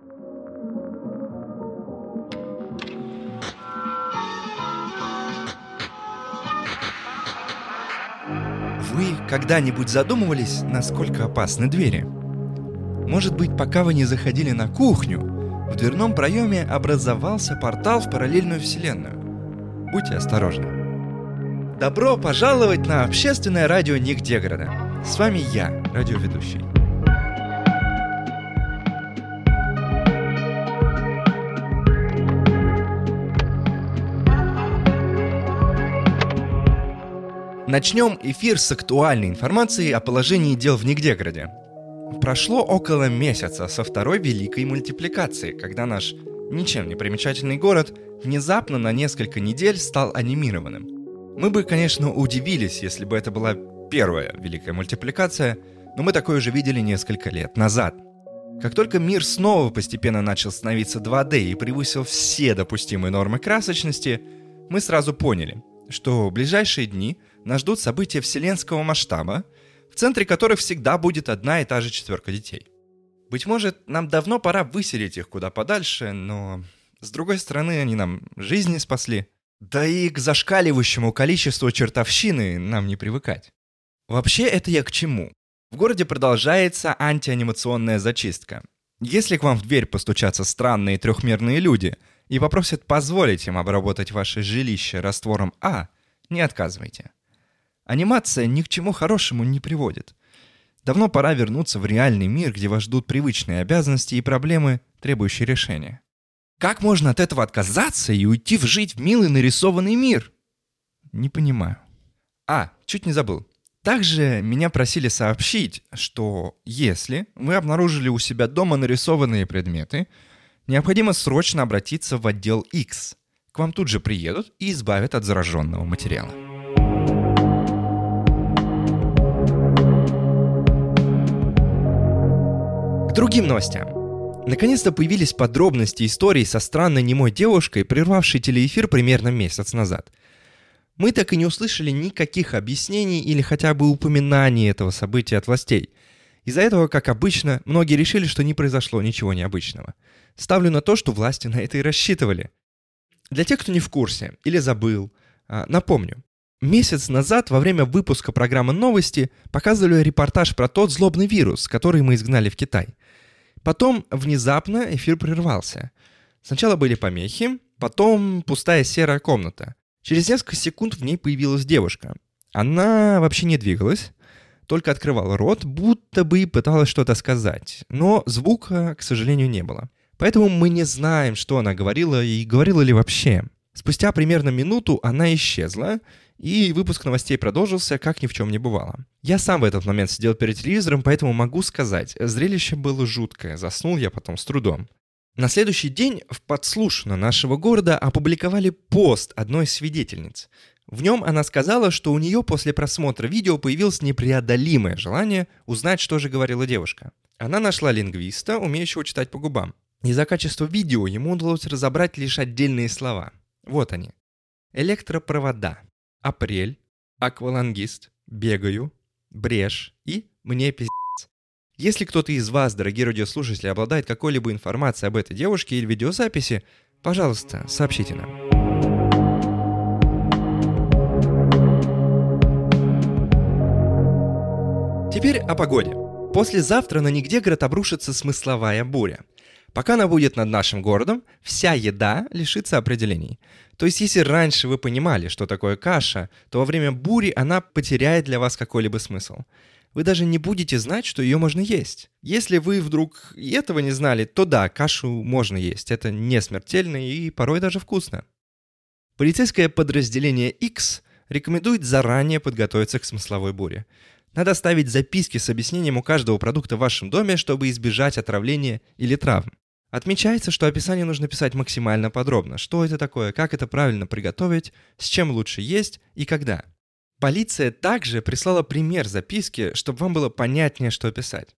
Вы когда-нибудь задумывались, насколько опасны двери? Может быть, пока вы не заходили на кухню, в дверном проеме образовался портал в параллельную вселенную. Будьте осторожны. Добро пожаловать на общественное радио Ник Деграда. С вами я, радиоведущий. Начнем эфир с актуальной информации о положении дел в Нигдеграде. Прошло около месяца со второй великой мультипликации, когда наш ничем не примечательный город внезапно на несколько недель стал анимированным. Мы бы, конечно, удивились, если бы это была первая великая мультипликация, но мы такое уже видели несколько лет назад. Как только мир снова постепенно начал становиться 2D и превысил все допустимые нормы красочности, мы сразу поняли, что в ближайшие дни нас ждут события вселенского масштаба, в центре которых всегда будет одна и та же четверка детей. Быть может, нам давно пора выселить их куда подальше, но с другой стороны, они нам жизни спасли. Да и к зашкаливающему количеству чертовщины нам не привыкать. Вообще, это я к чему? В городе продолжается антианимационная зачистка. Если к вам в дверь постучатся странные трехмерные люди и попросят позволить им обработать ваше жилище раствором А, не отказывайте. Анимация ни к чему хорошему не приводит. Давно пора вернуться в реальный мир, где вас ждут привычные обязанности и проблемы, требующие решения. Как можно от этого отказаться и уйти в жить в милый нарисованный мир? Не понимаю. А, чуть не забыл. Также меня просили сообщить, что если вы обнаружили у себя дома нарисованные предметы, необходимо срочно обратиться в отдел X. К вам тут же приедут и избавят от зараженного материала. Другим новостям. Наконец-то появились подробности истории со странной немой девушкой, прервавшей телеэфир примерно месяц назад. Мы так и не услышали никаких объяснений или хотя бы упоминаний этого события от властей. Из-за этого, как обычно, многие решили, что не произошло ничего необычного. Ставлю на то, что власти на это и рассчитывали. Для тех, кто не в курсе или забыл, а, напомню. Месяц назад во время выпуска программы «Новости» показывали репортаж про тот злобный вирус, который мы изгнали в Китай. Потом внезапно эфир прервался. Сначала были помехи, потом пустая серая комната. Через несколько секунд в ней появилась девушка. Она вообще не двигалась, только открывала рот, будто бы пыталась что-то сказать. Но звука, к сожалению, не было. Поэтому мы не знаем, что она говорила и говорила ли вообще. Спустя примерно минуту она исчезла, и выпуск новостей продолжился, как ни в чем не бывало. Я сам в этот момент сидел перед телевизором, поэтому могу сказать, зрелище было жуткое, заснул я потом с трудом. На следующий день в подслушано нашего города опубликовали пост одной из свидетельниц. В нем она сказала, что у нее после просмотра видео появилось непреодолимое желание узнать, что же говорила девушка. Она нашла лингвиста, умеющего читать по губам. Из-за качества видео ему удалось разобрать лишь отдельные слова. Вот они. Электропровода, апрель, аквалангист, бегаю, брешь и мне пиздец. Если кто-то из вас, дорогие радиослушатели, обладает какой-либо информацией об этой девушке или видеозаписи, пожалуйста, сообщите нам. Теперь о погоде. Послезавтра на нигде город обрушится смысловая буря. Пока она будет над нашим городом, вся еда лишится определений. То есть, если раньше вы понимали, что такое каша, то во время бури она потеряет для вас какой-либо смысл. Вы даже не будете знать, что ее можно есть. Если вы вдруг этого не знали, то да, кашу можно есть. Это не смертельно и порой даже вкусно. Полицейское подразделение X рекомендует заранее подготовиться к смысловой буре. Надо ставить записки с объяснением у каждого продукта в вашем доме, чтобы избежать отравления или травм. Отмечается, что описание нужно писать максимально подробно. Что это такое, как это правильно приготовить, с чем лучше есть и когда. Полиция также прислала пример записки, чтобы вам было понятнее, что писать.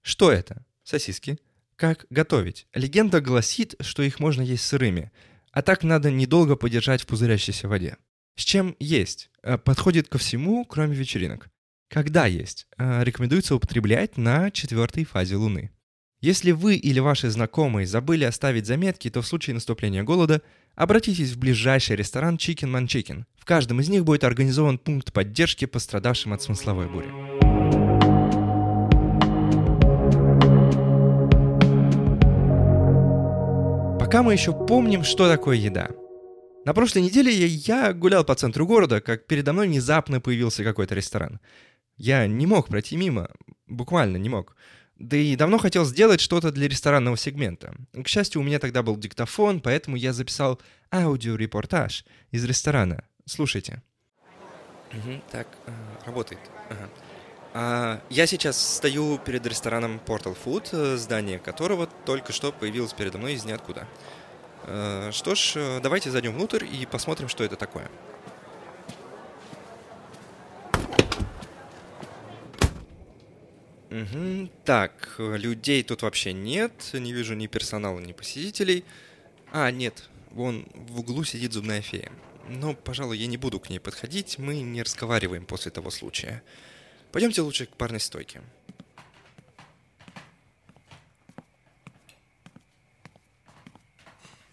Что это? Сосиски. Как готовить? Легенда гласит, что их можно есть сырыми, а так надо недолго подержать в пузырящейся воде. С чем есть? Э, подходит ко всему, кроме вечеринок. Когда есть? Э, рекомендуется употреблять на четвертой фазе Луны. Если вы или ваши знакомые забыли оставить заметки, то в случае наступления голода обратитесь в ближайший ресторан Chicken Man Chicken. В каждом из них будет организован пункт поддержки пострадавшим от смысловой бури. Пока мы еще помним, что такое еда. На прошлой неделе я гулял по центру города, как передо мной внезапно появился какой-то ресторан. Я не мог пройти мимо, буквально не мог. Да и давно хотел сделать что-то для ресторанного сегмента. К счастью, у меня тогда был диктофон, поэтому я записал аудиорепортаж из ресторана. Слушайте. Угу, так, э, работает. Ага. А, я сейчас стою перед рестораном Portal Food, э, здание которого только что появилось передо мной из ниоткуда. А, что ж, давайте зайдем внутрь и посмотрим, что это такое. Угу. Так, людей тут вообще нет. Не вижу ни персонала, ни посетителей. А, нет, вон в углу сидит зубная фея. Но, пожалуй, я не буду к ней подходить, мы не разговариваем после того случая. Пойдемте лучше к парной стойке.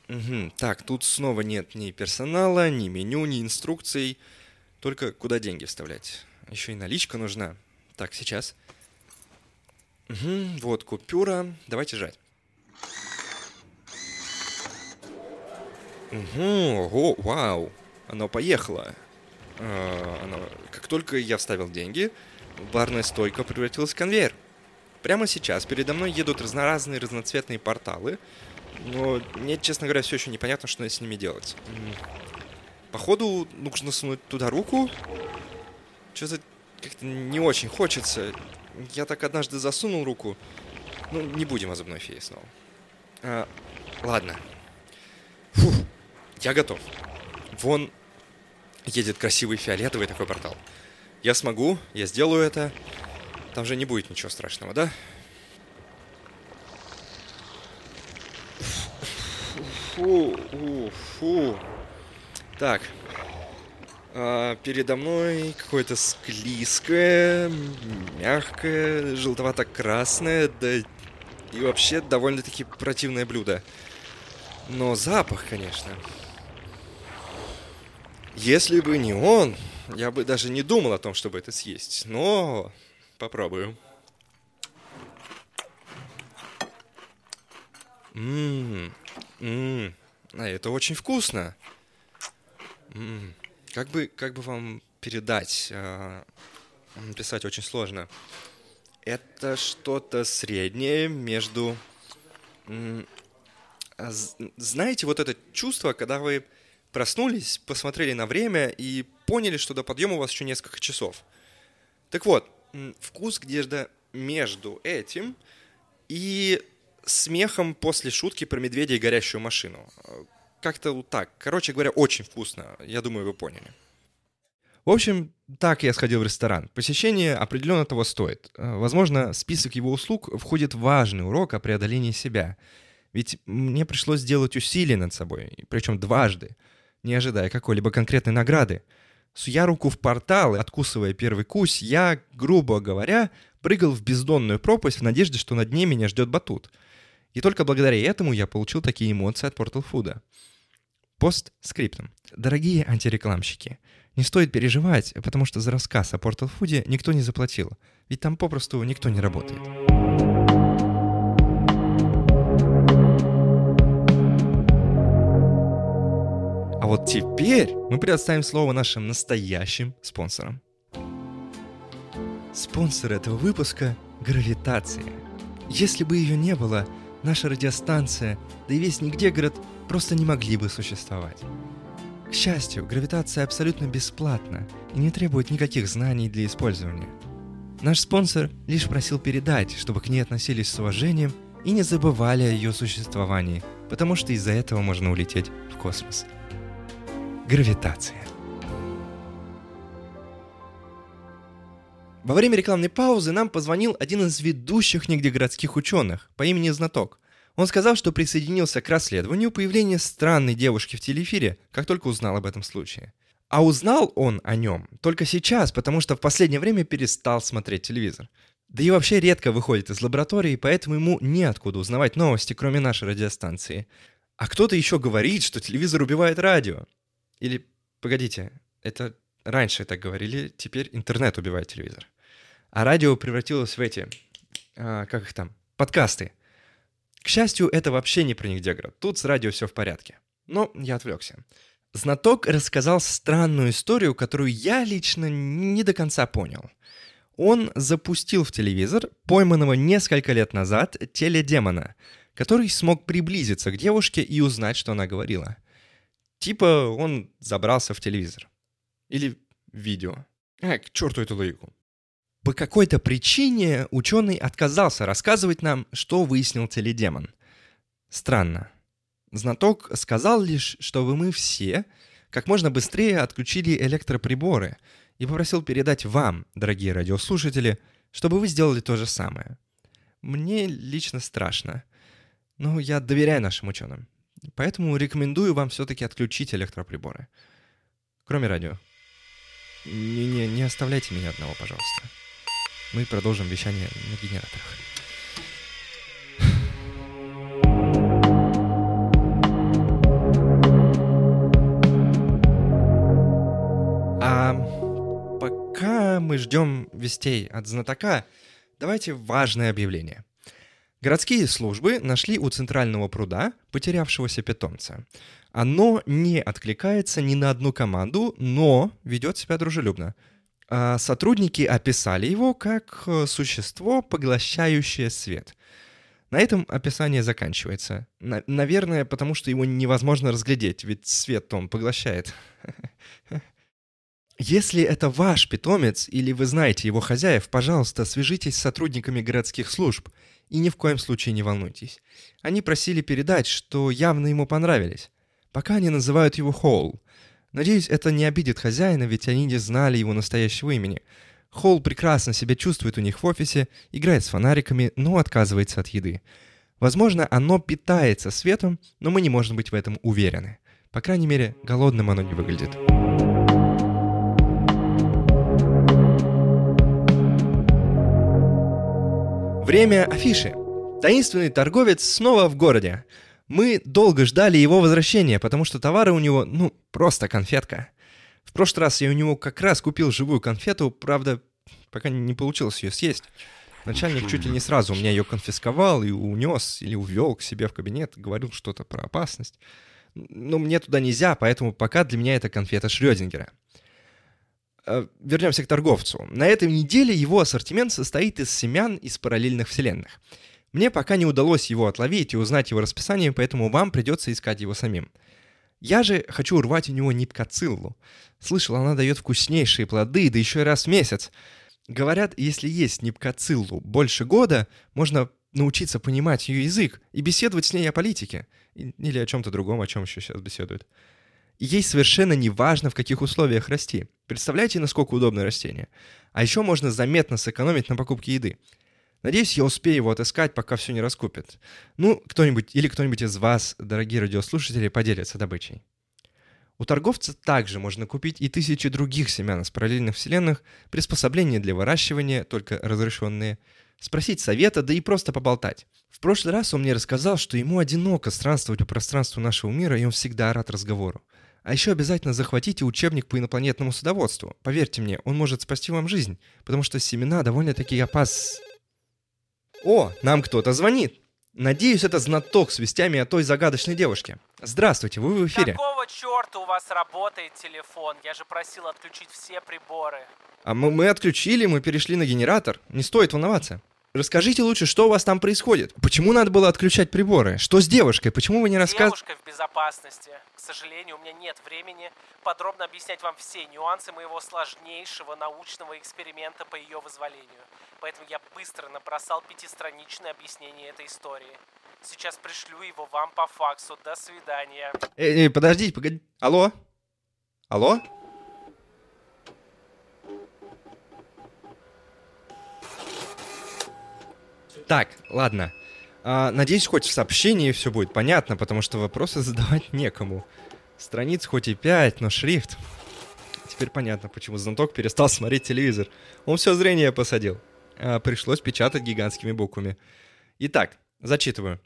Угу. Так, тут снова нет ни персонала, ни меню, ни инструкций. Только куда деньги вставлять. Еще и наличка нужна. Так, сейчас. Угу, вот купюра. Давайте жать. Угу, ого, вау. Оно поехало. А, оно... Как только я вставил деньги, барная стойка превратилась в конвейер. Прямо сейчас передо мной едут разноразные разноцветные порталы, но мне, честно говоря, все еще непонятно, что с ними делать. Походу, нужно сунуть туда руку. Что-то как-то не очень хочется. Я так однажды засунул руку. Ну, не будем о зубной фее снова. А, ладно. Фух, я готов. Вон едет красивый фиолетовый такой портал. Я смогу, я сделаю это. Там же не будет ничего страшного, да? Фу, фу, фу. Так, передо мной какое-то склизкое, мягкое, желтовато-красное, да и вообще довольно-таки противное блюдо. Но запах, конечно. Если бы не он, я бы даже не думал о том, чтобы это съесть. Но попробую. Ммм, ммм, а это очень вкусно. Ммм. Как бы, как бы вам передать? Э, писать очень сложно. Это что-то среднее между... Знаете, вот это чувство, когда вы проснулись, посмотрели на время и поняли, что до подъема у вас еще несколько часов. Так вот, вкус где-то между этим и смехом после шутки про медведя и горящую машину. Как-то вот так. Короче говоря, очень вкусно. Я думаю, вы поняли. В общем, так я сходил в ресторан. Посещение определенно того стоит. Э, возможно, список его услуг входит важный урок о преодолении себя. Ведь мне пришлось сделать усилия над собой, причем дважды, не ожидая какой-либо конкретной награды. Суя руку в портал и откусывая первый кусь, я, грубо говоря, прыгал в бездонную пропасть в надежде, что на дне меня ждет батут. И только благодаря этому я получил такие эмоции от Portal Food. Пост скриптом. Дорогие антирекламщики, не стоит переживать, потому что за рассказ о Portal Food никто не заплатил, ведь там попросту никто не работает. А вот теперь мы предоставим слово нашим настоящим спонсорам. Спонсор этого выпуска – Гравитация. Если бы ее не было, наша радиостанция, да и весь нигде город просто не могли бы существовать. К счастью, гравитация абсолютно бесплатна и не требует никаких знаний для использования. Наш спонсор лишь просил передать, чтобы к ней относились с уважением и не забывали о ее существовании, потому что из-за этого можно улететь в космос. Гравитация. Во время рекламной паузы нам позвонил один из ведущих нигдегородских ученых по имени Знаток – он сказал, что присоединился к расследованию появления странной девушки в телеэфире, как только узнал об этом случае. А узнал он о нем только сейчас, потому что в последнее время перестал смотреть телевизор. Да и вообще редко выходит из лаборатории, поэтому ему неоткуда узнавать новости, кроме нашей радиостанции. А кто-то еще говорит, что телевизор убивает радио. Или, погодите, это раньше так говорили, теперь интернет убивает телевизор. А радио превратилось в эти, а, как их там, подкасты. К счастью, это вообще не про них Дегра. Тут с радио все в порядке. Но я отвлекся. Знаток рассказал странную историю, которую я лично не до конца понял. Он запустил в телевизор пойманного несколько лет назад теледемона, который смог приблизиться к девушке и узнать, что она говорила. Типа он забрался в телевизор. Или видео. А, к черту эту логику. По какой-то причине ученый отказался рассказывать нам, что выяснил теледемон. Странно. Знаток сказал лишь, чтобы мы все как можно быстрее отключили электроприборы и попросил передать вам, дорогие радиослушатели, чтобы вы сделали то же самое. Мне лично страшно, но я доверяю нашим ученым. Поэтому рекомендую вам все-таки отключить электроприборы. Кроме радио. Не, не, не оставляйте меня одного, пожалуйста. Мы продолжим вещание на генераторах. А пока мы ждем вестей от знатока, давайте важное объявление. Городские службы нашли у центрального пруда потерявшегося питомца. Оно не откликается ни на одну команду, но ведет себя дружелюбно. А сотрудники описали его как э, существо, поглощающее свет. На этом описание заканчивается. На- наверное, потому что его невозможно разглядеть, ведь свет он поглощает. Если это ваш питомец или вы знаете его хозяев, пожалуйста, свяжитесь с сотрудниками городских служб и ни в коем случае не волнуйтесь. Они просили передать, что явно ему понравились. Пока они называют его Холл. Надеюсь, это не обидит хозяина, ведь они не знали его настоящего имени. Холл прекрасно себя чувствует у них в офисе, играет с фонариками, но отказывается от еды. Возможно, оно питается светом, но мы не можем быть в этом уверены. По крайней мере, голодным оно не выглядит. Время афиши. Таинственный торговец снова в городе. Мы долго ждали его возвращения, потому что товары у него, ну, просто конфетка. В прошлый раз я у него как раз купил живую конфету, правда, пока не получилось ее съесть. Начальник чуть ли не сразу у меня ее конфисковал и унес или увел к себе в кабинет, говорил что-то про опасность. Но мне туда нельзя, поэтому пока для меня это конфета Шрёдингера. Э, Вернемся к торговцу. На этой неделе его ассортимент состоит из семян из параллельных вселенных. Мне пока не удалось его отловить и узнать его расписание, поэтому вам придется искать его самим. Я же хочу урвать у него ниткациллу. Слышал, она дает вкуснейшие плоды, да еще и раз в месяц. Говорят, если есть нипкациллу больше года, можно научиться понимать ее язык и беседовать с ней о политике. Или о чем-то другом, о чем еще сейчас беседуют. Ей совершенно не важно, в каких условиях расти. Представляете, насколько удобное растение? А еще можно заметно сэкономить на покупке еды. Надеюсь, я успею его отыскать, пока все не раскупят. Ну, кто-нибудь или кто-нибудь из вас, дорогие радиослушатели, поделится добычей. У торговца также можно купить и тысячи других семян из параллельных вселенных, приспособления для выращивания, только разрешенные, спросить совета, да и просто поболтать. В прошлый раз он мне рассказал, что ему одиноко странствовать по пространству нашего мира, и он всегда рад разговору. А еще обязательно захватите учебник по инопланетному судоводству. Поверьте мне, он может спасти вам жизнь, потому что семена довольно-таки опас... О, нам кто-то звонит. Надеюсь, это знаток с вестями о той загадочной девушке. Здравствуйте, вы в эфире. Какого черта у вас работает телефон? Я же просил отключить все приборы. А мы, мы отключили, мы перешли на генератор. Не стоит волноваться. Расскажите лучше, что у вас там происходит? Почему надо было отключать приборы? Что с девушкой? Почему вы не рассказываете? Девушка в безопасности. К сожалению, у меня нет времени подробно объяснять вам все нюансы моего сложнейшего научного эксперимента по ее вызволению. Поэтому я быстро набросал пятистраничное объяснение этой истории. Сейчас пришлю его вам по факсу. До свидания. Эй, эй, подождите, погоди. Алло? Алло? Так, ладно. А, надеюсь, хоть в сообщении все будет понятно, потому что вопросы задавать некому. Страниц хоть и пять, но шрифт. Теперь понятно, почему знаток перестал смотреть телевизор. Он все зрение посадил. а, пришлось печатать гигантскими буквами. Итак, зачитываю.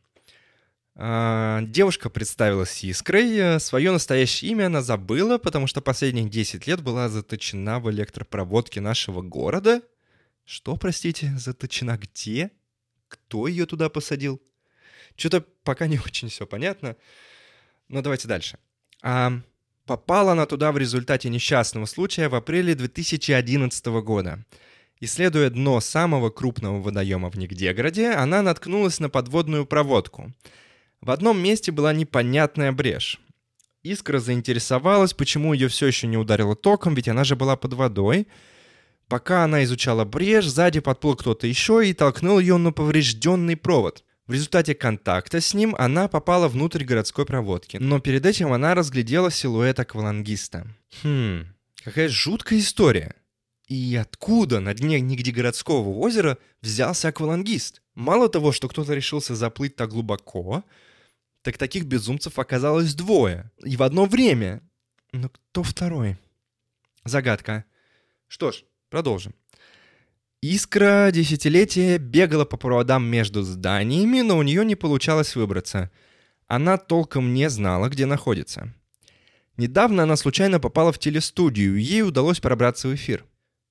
А, девушка представилась Искрой. Свое настоящее имя она забыла, потому что последних 10 лет была заточена в электропроводке нашего города. Что, простите, заточена где? Кто ее туда посадил? Что-то пока не очень все понятно. Но давайте дальше. А, попала она туда в результате несчастного случая в апреле 2011 года. Исследуя дно самого крупного водоема в Нигдеграде, она наткнулась на подводную проводку. В одном месте была непонятная брешь. Искра заинтересовалась, почему ее все еще не ударило током, ведь она же была под водой. Пока она изучала брешь, сзади подплыл кто-то еще и толкнул ее на поврежденный провод. В результате контакта с ним она попала внутрь городской проводки, но перед этим она разглядела силуэт аквалангиста. Хм, какая жуткая история. И откуда на дне нигде городского озера взялся аквалангист? Мало того, что кто-то решился заплыть так глубоко, так таких безумцев оказалось двое. И в одно время. Но кто второй? Загадка. Что ж, продолжим. Искра десятилетия бегала по проводам между зданиями, но у нее не получалось выбраться. Она толком не знала, где находится. Недавно она случайно попала в телестудию, и ей удалось пробраться в эфир.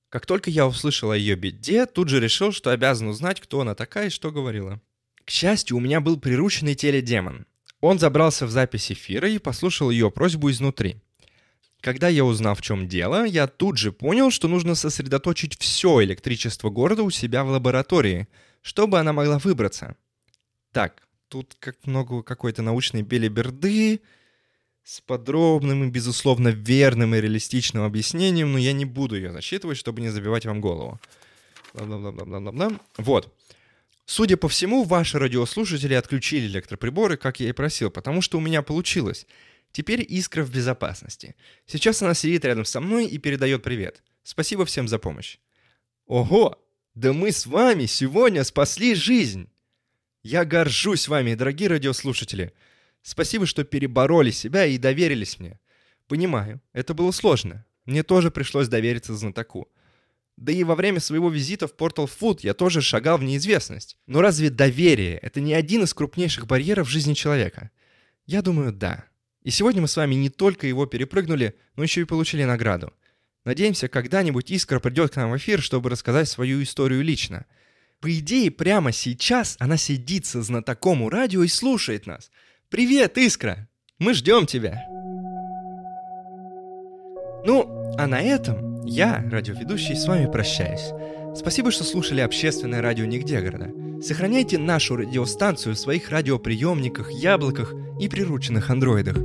Как только я услышал о ее беде, тут же решил, что обязан узнать, кто она такая и что говорила. К счастью, у меня был прирученный теледемон. Он забрался в запись эфира и послушал ее просьбу изнутри. Когда я узнал, в чем дело, я тут же понял, что нужно сосредоточить все электричество города у себя в лаборатории, чтобы она могла выбраться. Так, тут как много какой-то научной белиберды, с подробным и, безусловно, верным и реалистичным объяснением, но я не буду ее зачитывать, чтобы не забивать вам голову. Бла-бла-бла-бла-бла-бла. Вот. Судя по всему, ваши радиослушатели отключили электроприборы, как я и просил, потому что у меня получилось. Теперь искра в безопасности. Сейчас она сидит рядом со мной и передает привет. Спасибо всем за помощь. Ого! Да мы с вами сегодня спасли жизнь! Я горжусь вами, дорогие радиослушатели. Спасибо, что перебороли себя и доверились мне. Понимаю, это было сложно. Мне тоже пришлось довериться знатоку. Да и во время своего визита в Portal Food я тоже шагал в неизвестность. Но разве доверие — это не один из крупнейших барьеров в жизни человека? Я думаю, да. И сегодня мы с вами не только его перепрыгнули, но еще и получили награду. Надеемся, когда-нибудь Искра придет к нам в эфир, чтобы рассказать свою историю лично. По идее, прямо сейчас она сидит со знатоком у радио и слушает нас — Привет, Искра! Мы ждем тебя! Ну, а на этом я, радиоведущий, с вами прощаюсь. Спасибо, что слушали общественное радио Нигде города. Сохраняйте нашу радиостанцию в своих радиоприемниках, яблоках и прирученных андроидах.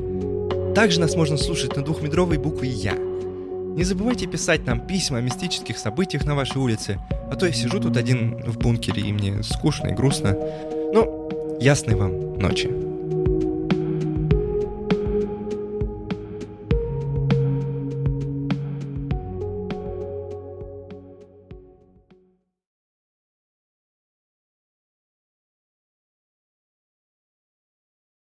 Также нас можно слушать на двухметровой букве «Я». Не забывайте писать нам письма о мистических событиях на вашей улице, а то я сижу тут один в бункере, и мне скучно и грустно. Ну, ясной вам ночи.